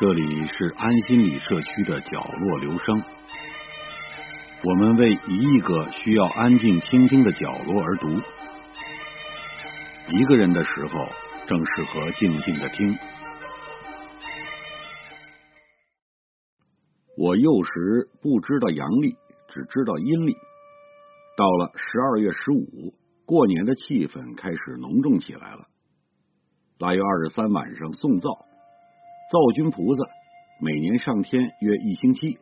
这里是安心里社区的角落留声，我们为一亿个需要安静倾听的角落而读。一个人的时候，正适合静静的听。我幼时不知道阳历，只知道阴历。到了十二月十五，过年的气氛开始浓重起来了。腊月二十三晚上送灶。灶君菩萨每年上天约一星期，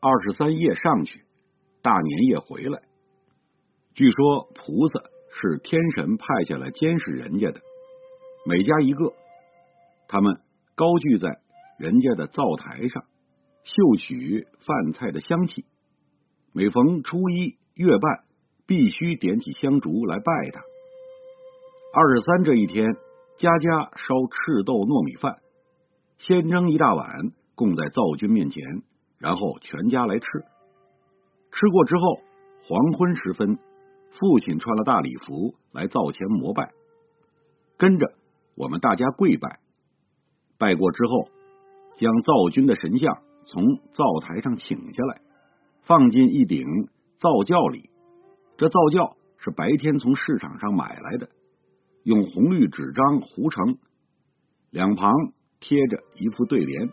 二十三夜上去，大年夜回来。据说菩萨是天神派下来监视人家的，每家一个，他们高踞在人家的灶台上，嗅取饭菜的香气。每逢初一月半，必须点起香烛来拜他。二十三这一天，家家烧赤豆糯米饭。先蒸一大碗，供在灶君面前，然后全家来吃。吃过之后，黄昏时分，父亲穿了大礼服来灶前膜拜，跟着我们大家跪拜。拜过之后，将灶君的神像从灶台上请下来，放进一顶灶轿里。这灶轿是白天从市场上买来的，用红绿纸张糊成，两旁。贴着一副对联，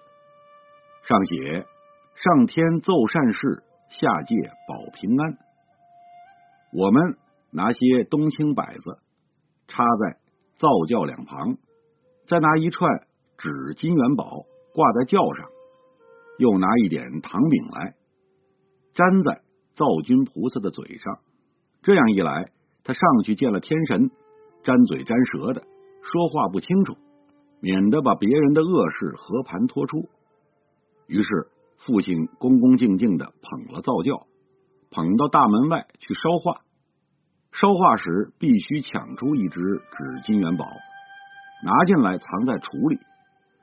上写“上天奏善事，下界保平安”。我们拿些冬青柏子插在灶轿两旁，再拿一串纸金元宝挂在轿上，又拿一点糖饼来粘在灶君菩萨的嘴上。这样一来，他上去见了天神，粘嘴粘舌的，说话不清楚。免得把别人的恶事和盘托出。于是父亲恭恭敬敬的捧了灶轿，捧到大门外去烧化。烧化时必须抢出一只纸金元宝，拿进来藏在橱里，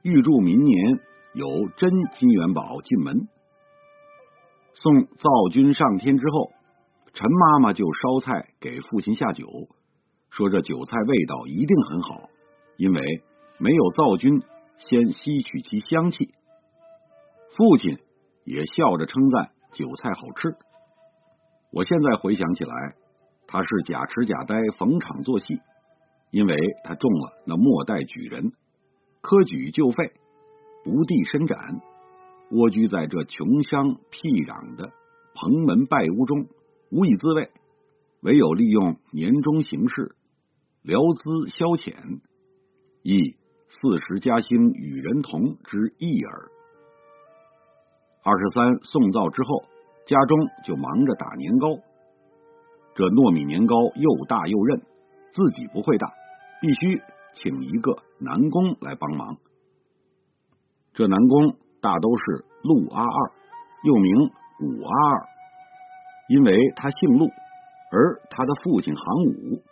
预祝明年有真金元宝进门。送灶君上天之后，陈妈妈就烧菜给父亲下酒，说这酒菜味道一定很好，因为。没有灶君先吸取其香气，父亲也笑着称赞酒菜好吃。我现在回想起来，他是假痴假呆逢场作戏，因为他中了那末代举人，科举就废，不地伸展，蜗居在这穷乡僻壤的蓬门败屋中，无以自慰，唯有利用年终行事，聊资消遣，亦。四时嘉兴与人同之意耳。二十三送灶之后，家中就忙着打年糕。这糯米年糕又大又韧，自己不会打，必须请一个男工来帮忙。这男工大都是陆阿二，又名武阿二，因为他姓陆，而他的父亲行武。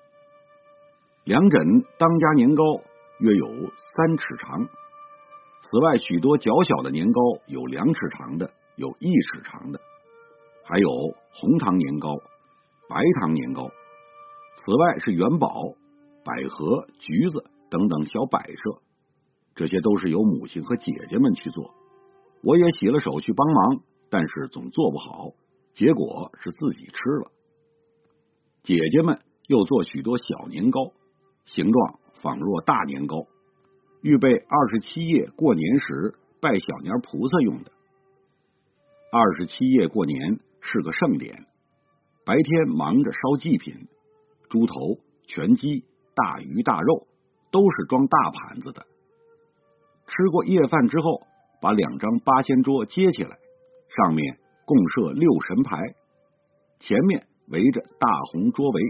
两枕当家年糕。约有三尺长，此外许多较小的年糕有两尺长的，有一尺长的，还有红糖年糕、白糖年糕。此外是元宝、百合、橘子等等小摆设，这些都是由母亲和姐姐们去做。我也洗了手去帮忙，但是总做不好，结果是自己吃了。姐姐们又做许多小年糕，形状。仿若大年糕，预备二十七夜过年时拜小年菩萨用的。二十七夜过年是个盛典，白天忙着烧祭品，猪头、全鸡、大鱼大肉都是装大盘子的。吃过夜饭之后，把两张八仙桌接起来，上面共设六神牌，前面围着大红桌围，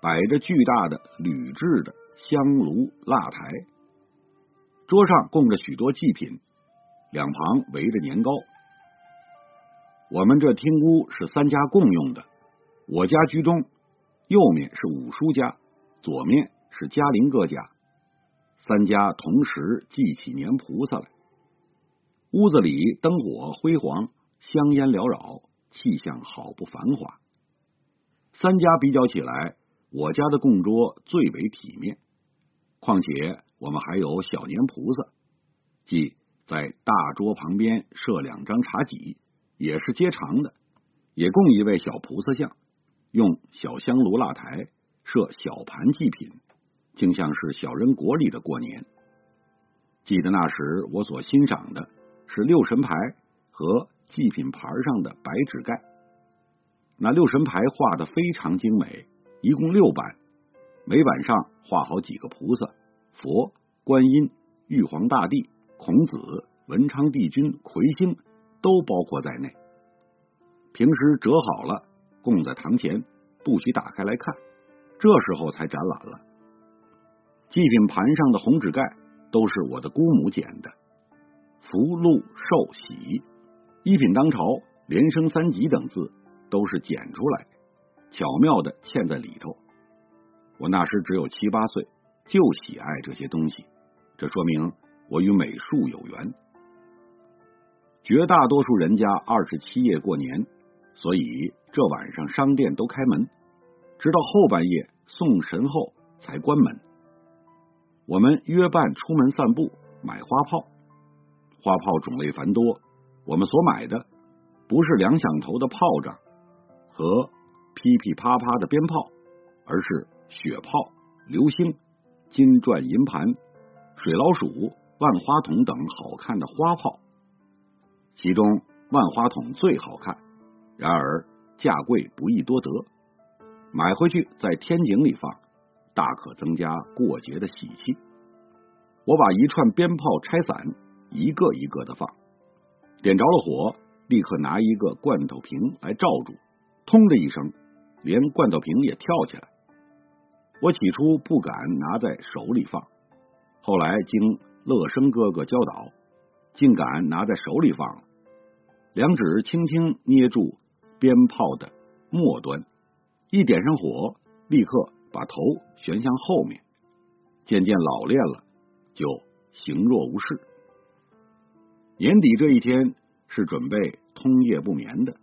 摆着巨大的铝制的。香炉蜡台，桌上供着许多祭品，两旁围着年糕。我们这厅屋是三家共用的，我家居中，右面是五叔家，左面是嘉林哥家，三家同时祭起年菩萨来。屋子里灯火辉煌，香烟缭绕，气象好不繁华。三家比较起来，我家的供桌最为体面。况且我们还有小年菩萨，即在大桌旁边设两张茶几，也是接长的，也供一位小菩萨像。用小香炉蜡台设小盘祭品，竟像是小人国里的过年。记得那时我所欣赏的是六神牌和祭品牌上的白纸盖。那六神牌画的非常精美，一共六版，每版上画好几个菩萨、佛、观音、玉皇大帝、孔子、文昌帝君、魁星都包括在内。平时折好了。供在堂前，不许打开来看。这时候才展览了。祭品盘上的红纸盖都是我的姑母剪的。福禄寿喜，一品当朝，连升三级等字都是剪出来的，巧妙的嵌在里头。我那时只有七八岁，就喜爱这些东西，这说明我与美术有缘。绝大多数人家二十七夜过年。所以这晚上商店都开门，直到后半夜送神后才关门。我们约伴出门散步，买花炮。花炮种类繁多，我们所买的不是两响头的炮仗和噼噼啪啪的鞭炮，而是雪炮、流星、金钻银盘、水老鼠、万花筒等好看的花炮。其中万花筒最好看。然而价贵不易多得，买回去在天井里放，大可增加过节的喜气。我把一串鞭炮拆散，一个一个的放，点着了火，立刻拿一个罐头瓶来罩住，通的一声，连罐头瓶也跳起来。我起初不敢拿在手里放，后来经乐生哥哥教导，竟敢拿在手里放了。两指轻轻捏住。鞭炮的末端，一点上火，立刻把头旋向后面，渐渐老练了，就形若无事。年底这一天是准备通夜不眠的，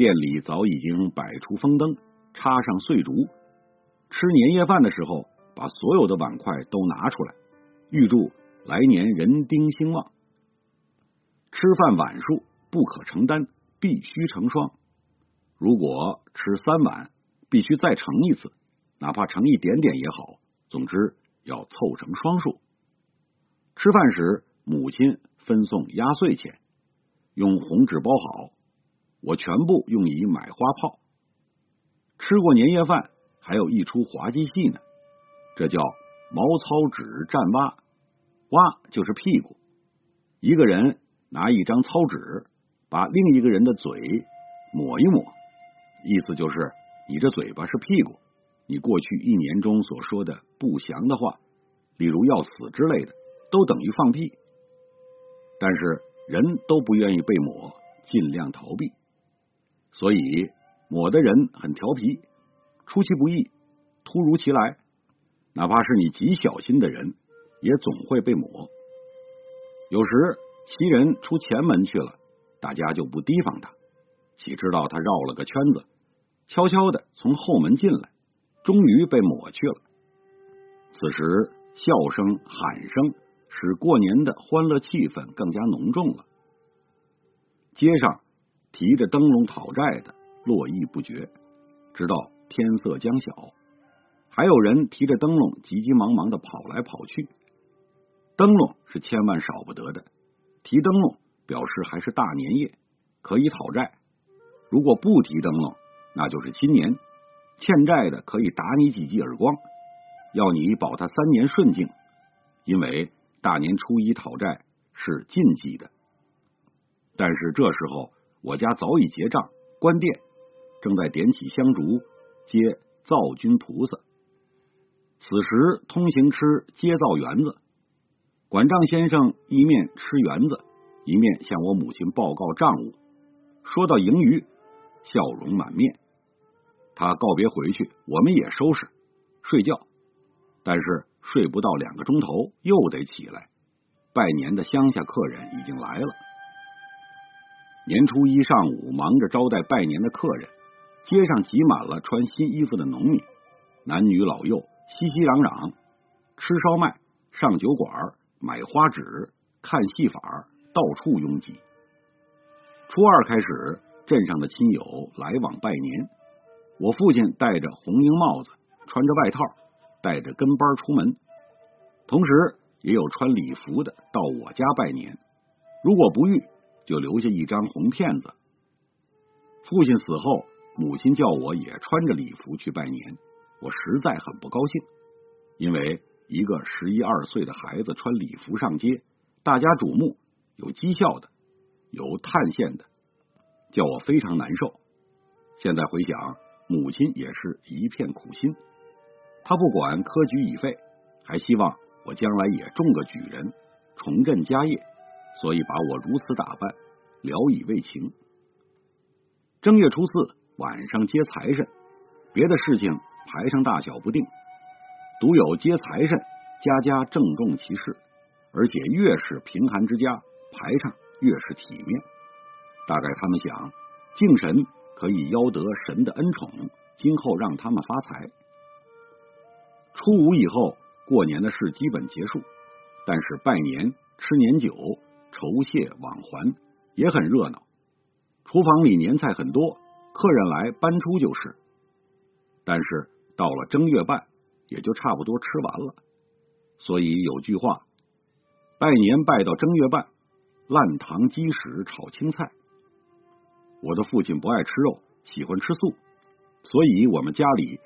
店里早已经摆出风灯，插上碎竹。吃年夜饭的时候，把所有的碗筷都拿出来，预祝来年人丁兴旺。吃饭碗数不可承担，必须成双。如果吃三碗，必须再盛一次，哪怕盛一点点也好。总之要凑成双数。吃饭时，母亲分送压岁钱，用红纸包好，我全部用以买花炮。吃过年夜饭，还有一出滑稽戏呢，这叫毛糙纸蘸蛙，蛙就是屁股。一个人拿一张糙纸，把另一个人的嘴抹一抹。意思就是，你这嘴巴是屁股，你过去一年中所说的不祥的话，例如要死之类的，都等于放屁。但是人都不愿意被抹，尽量逃避，所以抹的人很调皮，出其不意，突如其来，哪怕是你极小心的人，也总会被抹。有时袭人出前门去了，大家就不提防他。岂知道他绕了个圈子，悄悄的从后门进来，终于被抹去了。此时笑声、喊声使过年的欢乐气氛更加浓重了。街上提着灯笼讨债的络绎不绝，直到天色将晓，还有人提着灯笼急急忙忙的跑来跑去。灯笼是千万少不得的，提灯笼表示还是大年夜，可以讨债。如果不提灯笼，那就是新年，欠债的可以打你几记耳光，要你保他三年顺境。因为大年初一讨债是禁忌的。但是这时候我家早已结账关店，正在点起香烛接灶君菩萨。此时通行吃接灶园子，管账先生一面吃园子，一面向我母亲报告账务。说到盈余。笑容满面，他告别回去，我们也收拾睡觉。但是睡不到两个钟头，又得起来拜年的乡下客人已经来了。年初一上午，忙着招待拜年的客人，街上挤满了穿新衣服的农民，男女老幼熙熙攘攘，吃烧麦、上酒馆、买花纸、看戏法到处拥挤。初二开始，镇上的亲友来往拜年，我父亲戴着红缨帽子，穿着外套，带着跟班出门，同时也有穿礼服的到我家拜年。如果不遇，就留下一张红片子。父亲死后，母亲叫我也穿着礼服去拜年，我实在很不高兴，因为一个十一二岁的孩子穿礼服上街，大家瞩目，有讥笑的，有叹羡的，叫我非常难受。现在回想，母亲也是一片苦心，她不管科举已废，还希望我将来也中个举人，重振家业，所以把我如此打扮，聊以慰情。正月初四晚上接财神，别的事情排场大小不定，独有接财神，家家郑重其事，而且越是贫寒之家，排场越是体面。大概他们想，敬神可以邀得神的恩宠，今后让他们发财。初五以后，过年的事基本结束，但是拜年、吃年酒、酬谢往还也很热闹。厨房里年菜很多，客人来搬出就是。但是到了正月半，也就差不多吃完了。所以有句话：拜年拜到正月半，烂糖鸡屎炒青菜。我的父亲不爱吃肉，喜欢吃素，所以我们家里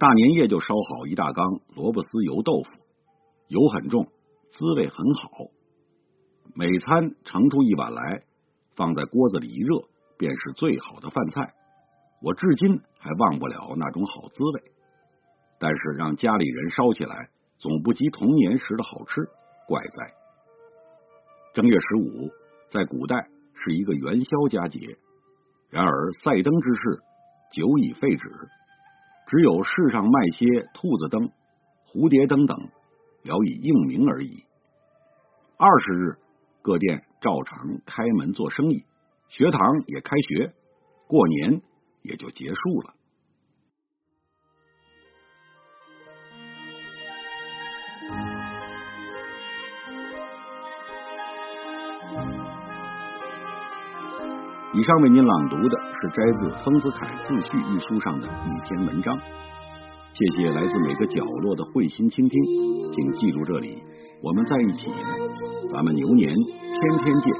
大年夜就烧好一大缸萝卜丝油豆腐，油很重，滋味很好。每餐盛出一碗来，放在锅子里一热。便是最好的饭菜，我至今还忘不了那种好滋味。但是让家里人烧起来，总不及童年时的好吃，怪哉！正月十五在古代是一个元宵佳节，然而赛灯之事久已废止，只有市上卖些兔子灯、蝴蝶灯等，聊以应名而已。二十日，各店照常开门做生意。学堂也开学，过年也就结束了。以上为您朗读的是摘自丰子恺自序一书上的一篇文章。谢谢来自每个角落的慧心倾听，请记住这里，我们在一起，咱们牛年天天见。